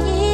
可以。